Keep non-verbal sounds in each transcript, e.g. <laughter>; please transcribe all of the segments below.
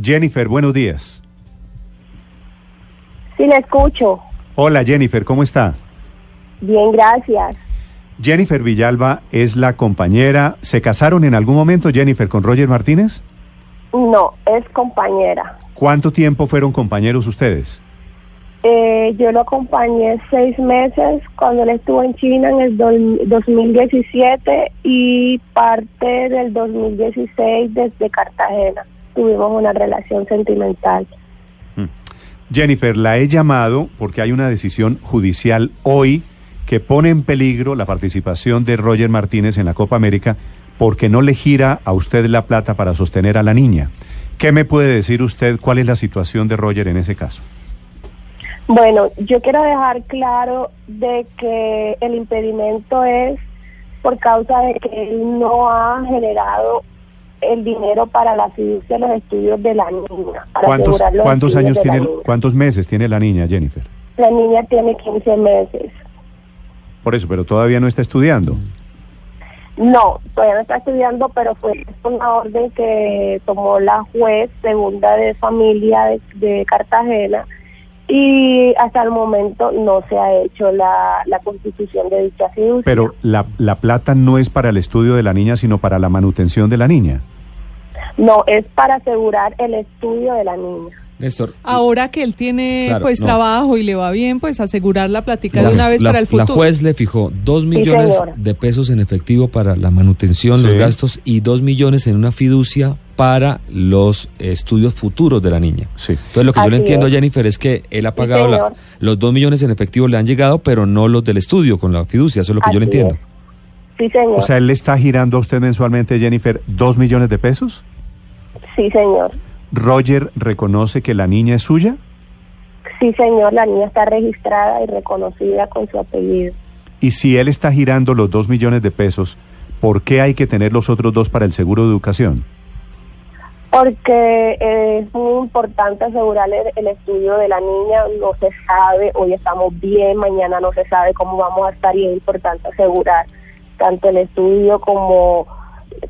Jennifer, buenos días. Sí, le escucho. Hola Jennifer, ¿cómo está? Bien, gracias. Jennifer Villalba es la compañera. ¿Se casaron en algún momento Jennifer con Roger Martínez? No, es compañera. ¿Cuánto tiempo fueron compañeros ustedes? Eh, yo lo acompañé seis meses cuando él estuvo en China en el do- 2017 y parte del 2016 desde Cartagena. Tuvimos una relación sentimental. Jennifer, la he llamado porque hay una decisión judicial hoy que pone en peligro la participación de Roger Martínez en la Copa América porque no le gira a usted la plata para sostener a la niña. ¿Qué me puede decir usted cuál es la situación de Roger en ese caso? Bueno, yo quiero dejar claro de que el impedimento es por causa de que él no ha generado el dinero para la fiducia los estudios de la niña. Para ¿Cuántos, años tiene, cuántos meses tiene la niña, Jennifer? La niña tiene 15 meses. Por eso, pero todavía no está estudiando. No, todavía no está estudiando, pero fue una orden que tomó la juez segunda de familia de, de Cartagena y hasta el momento no se ha hecho la, la constitución de dicha fiducia. Pero la, la plata no es para el estudio de la niña, sino para la manutención de la niña. No, es para asegurar el estudio de la niña. Néstor. Ahora que él tiene Claro, pues no. trabajo y le va bien, pues asegurar la plática la- de una vez la- para el futuro. La juez le fijó dos millones de pesos en efectivo para la manutención, Sí. los gastos y dos millones en una fiducia para los estudios futuros de la niña. Sí. Entonces lo que yo le entiendo, es. Jennifer, es que él ha pagado la- los dos millones en efectivo le han llegado, pero no los del estudio con la fiducia. Eso es lo que yo le entiendo. es. Sí, señor. O sea, él le está girando a usted mensualmente, Jennifer, dos millones de pesos. Sí, señor. Roger reconoce que la niña es suya. Sí, señor. La niña está registrada y reconocida con su apellido. Y si él está girando los dos millones de pesos, ¿por qué hay que tener los otros dos para el seguro de educación? Porque eh, es muy importante asegurar el, el estudio de la niña. No se sabe, hoy estamos bien, mañana no se sabe cómo vamos a estar y es importante asegurar tanto el estudio como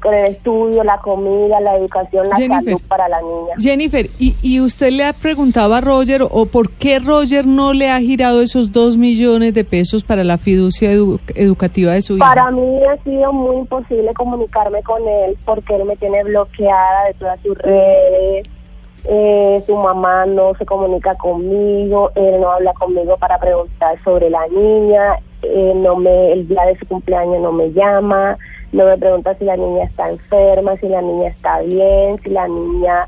con el estudio, la comida, la educación, la Jennifer. salud para la niña. Jennifer, ¿y, ¿y usted le ha preguntado a Roger o por qué Roger no le ha girado esos dos millones de pesos para la fiducia edu- educativa de su hija? Para mí ha sido muy imposible comunicarme con él porque él me tiene bloqueada de todas sus redes. Eh, su mamá no se comunica conmigo, él no habla conmigo para preguntar sobre la niña, eh, no me, el día de su cumpleaños no me llama, no me pregunta si la niña está enferma, si la niña está bien, si la niña,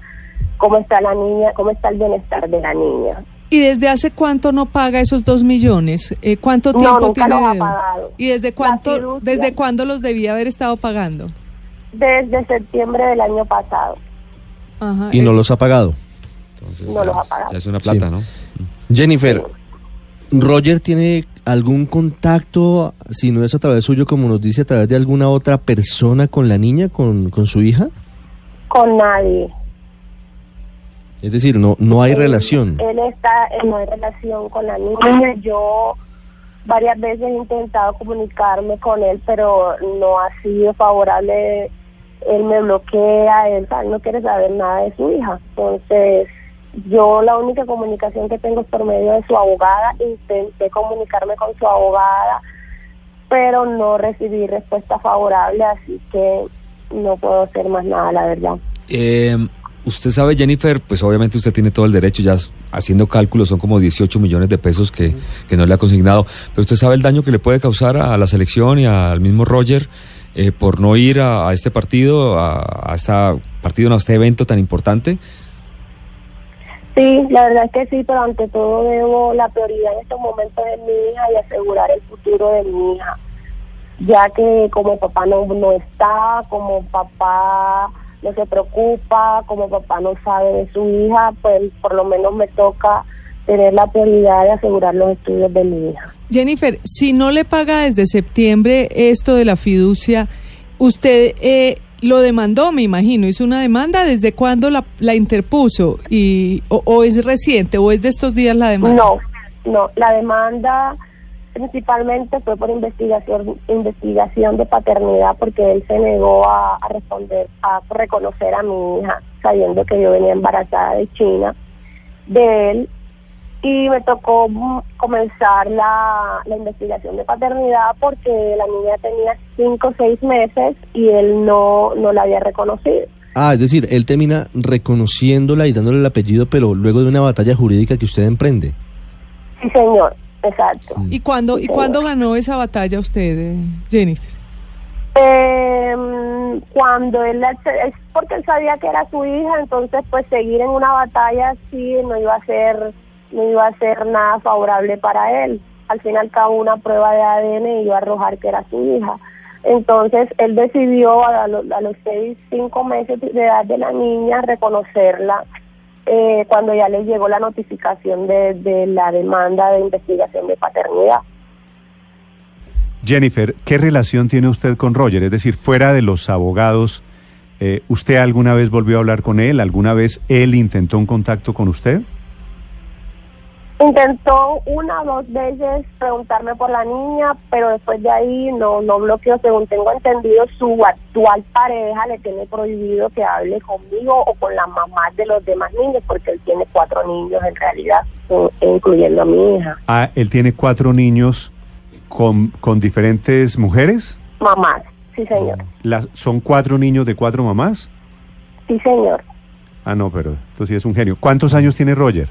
cómo está la niña, cómo está el bienestar de la niña. ¿Y desde hace cuánto no paga esos dos millones? Eh, ¿Cuánto No, tiempo nunca tiene los ha pagado. ¿Y desde cuánto, desde cuándo los debía haber estado pagando? Desde septiembre del año pasado. Ajá, y no los ha pagado. Entonces, No ya, los ha pagado. ya es una plata, Sí. ¿no? Jennifer, ¿Roger tiene algún contacto, si no es a través suyo, como nos dice, a través de alguna otra persona con la niña, con, con su hija? Con nadie. Es decir, no, no hay Él- relación. Él está en no hay relación con la niña. Yo varias veces he intentado comunicarme con él, pero no ha sido favorable. Él me bloquea, él, él no quiere saber nada de su hija. Entonces, yo la única comunicación que tengo es por medio de su abogada. Intenté comunicarme con su abogada, pero no recibí respuesta favorable, así que no puedo hacer más nada, la verdad. Eh, usted sabe, Jennifer, pues obviamente usted tiene todo el derecho, ya haciendo cálculos son como 18 millones de pesos que, que no le ha consignado, pero usted sabe el daño que le puede causar a la selección y al mismo Roger eh, por no ir a, este partido, a, a este partido, a este evento tan importante. Sí, la verdad es que sí, pero ante todo debo la prioridad en estos momentos de mi hija y asegurar el futuro de mi hija, ya que como papá no, no está, como papá no se preocupa, como papá no sabe de su hija, pues por lo menos me toca tener la prioridad de asegurar los estudios de mi hija. Jennifer, si no le paga desde septiembre esto de la fiducia, usted eh, lo demandó, me imagino, hizo una demanda, ¿desde cuándo la, la interpuso? Y, o, es reciente o es de estos días la demanda? No, no, la demanda principalmente fue por investigación investigación de paternidad porque él se negó a responder, a reconocer a mi hija. sabiendo que yo venía embarazada de China, de él, y me tocó mm, comenzar la, la investigación de paternidad porque la niña tenía cinco o seis meses y él no, no la había reconocido. Ah, es decir, él termina reconociéndola y dándole el apellido, pero luego de una batalla jurídica que usted emprende. Sí, señor, exacto. ¿Y cuándo, ¿y cuándo ganó esa batalla usted, eh, Jennifer? Eh, cuando él es porque él sabía que era su hija, entonces pues seguir en una batalla así no iba a ser no iba a ser nada favorable para él. Al fin y al cabo una prueba de ADN iba a arrojar que era su hija. Entonces él decidió a, los, a los seis, cinco meses de edad de la niña reconocerla eh, cuando ya le llegó la notificación de, de la demanda de investigación de paternidad. Jennifer, ¿qué relación tiene usted con Roger? Es decir, fuera de los abogados, eh, ¿usted alguna vez volvió a hablar con él? ¿Alguna vez él intentó un contacto con usted? Intentó una o dos veces preguntarme por la niña, pero después de ahí no, no bloqueó. Según tengo entendido, su actual pareja le tiene prohibido que hable conmigo o con la mamá de los demás niños, porque él tiene cuatro niños en realidad, incluyendo a mi hija. Ah, él tiene cuatro niños con, con diferentes mujeres? Mamás, sí, señor. Las, ¿Son cuatro niños de cuatro mamás? Sí, señor. Ah, no, pero esto sí es un genio. ¿Cuántos años tiene Roger?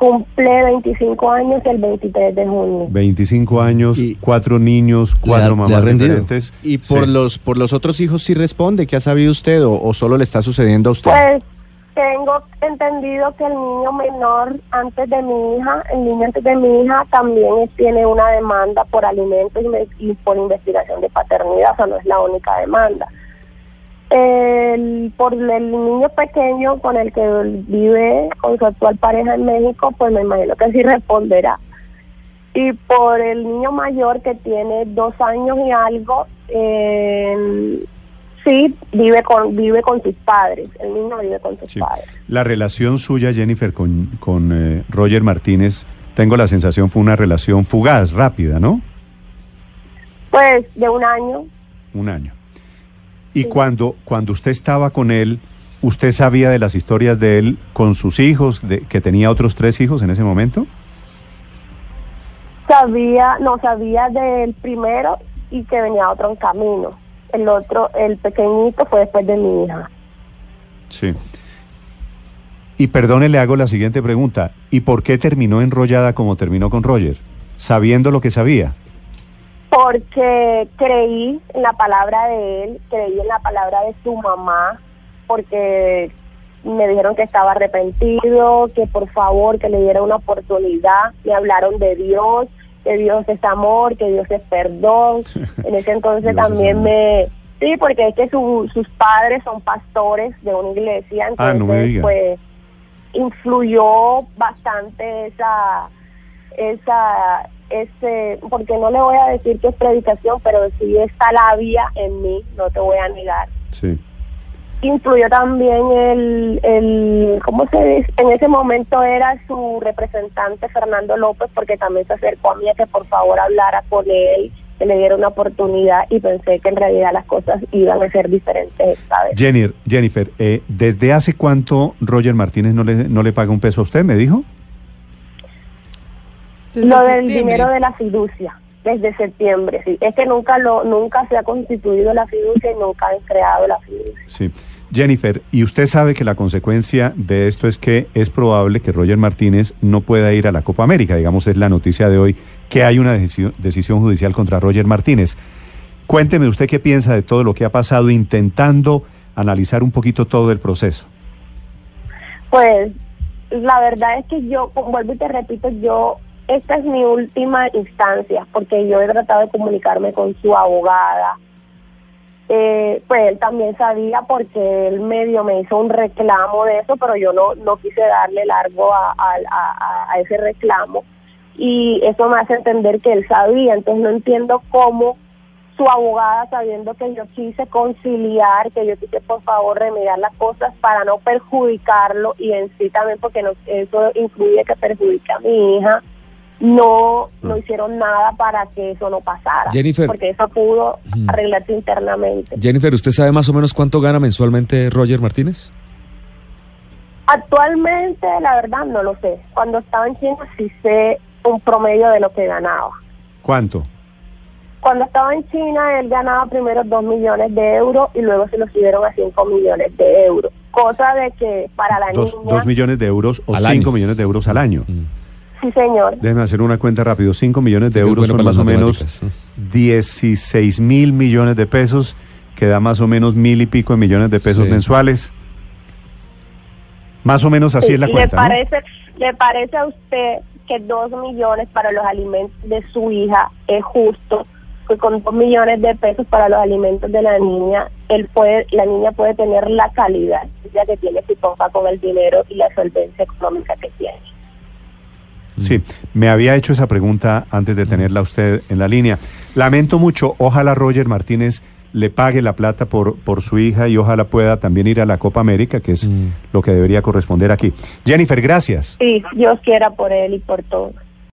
Cumple 25 años el 23 de junio. 25 años, cuatro niños, cuatro mamás diferentes. ¿Y por, los, por los otros hijos sí responde? ¿Qué ha sabido usted o, o solo le está sucediendo a usted? Pues tengo entendido que el niño menor antes de mi hija, el niño antes de mi hija también tiene una demanda por alimentos y, por investigación de paternidad, o sea, no es la única demanda. El, por el niño pequeño con el que vive con su actual pareja en México, pues me imagino que sí responderá. Y por el niño mayor que tiene dos años y algo, eh, Sí, vive con, vive con sus padres, el niño vive con sus padres. La relación suya, Jennifer, con, con eh, Roger Martínez, tengo la sensación fue una relación fugaz, rápida, ¿no? Pues de un año. Un año. Y cuando, cuando usted estaba con él, ¿usted sabía de las historias de él con sus hijos, de, que tenía otros tres hijos en ese momento? Sabía, no, sabía del primero y que venía otro en camino el otro, el pequeñito, fue después de mi hija. Sí. Y perdone, le hago la siguiente pregunta. ¿Y por qué terminó enrollada como terminó con Roger? Sabiendo lo que sabía. Porque creí en la palabra de él, creí en la palabra de su mamá, porque me dijeron que estaba arrepentido, que por favor, que le diera una oportunidad, me hablaron de Dios, que Dios es amor, que Dios es perdón. <laughs> En ese entonces también me... Sí, porque es que sus padres son pastores de una iglesia, ah, entonces pues influyó bastante esa esa ese porque no le voy a decir que es predicación, pero sí está labia en mí, no te voy a negar. Sí influyó también el, el, ¿cómo se dice? En ese momento era su representante Fernando López porque también se acercó a mí a que por favor hablara con él, que le diera una oportunidad y pensé que en realidad las cosas iban a ser diferentes esta vez. Jennifer, Jennifer eh, ¿desde hace cuánto Roger Martínez no le, no le paga un peso a usted, me dijo? Lo del dinero de la fiducia desde septiembre, sí. Es que nunca lo nunca se ha constituido la fiducia y nunca han creado la fiducia. Sí. Jennifer, y usted sabe que la consecuencia de esto es que es probable que Roger Martínez no pueda ir a la Copa América, digamos, es la noticia de hoy, que hay una decisión, decisión judicial contra Roger Martínez. Cuénteme usted qué piensa de todo lo que ha pasado, intentando analizar un poquito todo el proceso. Pues la verdad es que yo, vuelvo y te repito, yo esta es mi última instancia, porque yo he tratado de comunicarme con su abogada. Eh, pues él también sabía porque él medio me hizo un reclamo de eso, pero yo no, no quise darle largo a, ese reclamo. Y eso me hace entender que él sabía, entonces no entiendo cómo su abogada, sabiendo que yo quise conciliar, que yo quise por favor remediar las cosas para no perjudicarlo y en sí también porque no, eso incluye que perjudique a mi hija, no, no Mm. hicieron nada para que eso no pasara. Jennifer. Porque eso pudo arreglarse internamente. Jennifer, ¿usted sabe más o menos cuánto gana mensualmente Roger Martínez? Actualmente, la verdad, no lo sé. Cuando estaba en China sí sé un promedio de lo que ganaba. ¿Cuánto? Cuando estaba en China, él ganaba primero 2 millones de euros y luego se lo subieron a 5 millones de euros. Cosa de que para la Dos, niña... dos millones de euros o Al cinco año. millones de euros al año. Mm. Sí, señor. Déjeme hacer una cuenta rápido. 5 millones de Sí, euros bueno son más o menos matemáticas, 16 mil millones de pesos, que da más o menos mil y pico de millones de pesos Sí. mensuales. Más o menos así Sí, es la ¿Le cuenta, ¿no? parece, ¿Le parece a usted que 2 millones para los alimentos de su hija es justo? Que con 2 millones de pesos para los alimentos de la niña, él puede, la niña puede tener la calidad ya que tiene su papá con el dinero y la solvencia económica que tiene. Sí, me había hecho esa pregunta antes de tenerla usted en la línea. Lamento mucho, ojalá Roger Martínez le pague la plata por, por su hija y ojalá pueda también ir a la Copa América, que es Mm. lo que debería corresponder aquí. Jennifer, gracias. Sí, Dios quiera por él y por todos.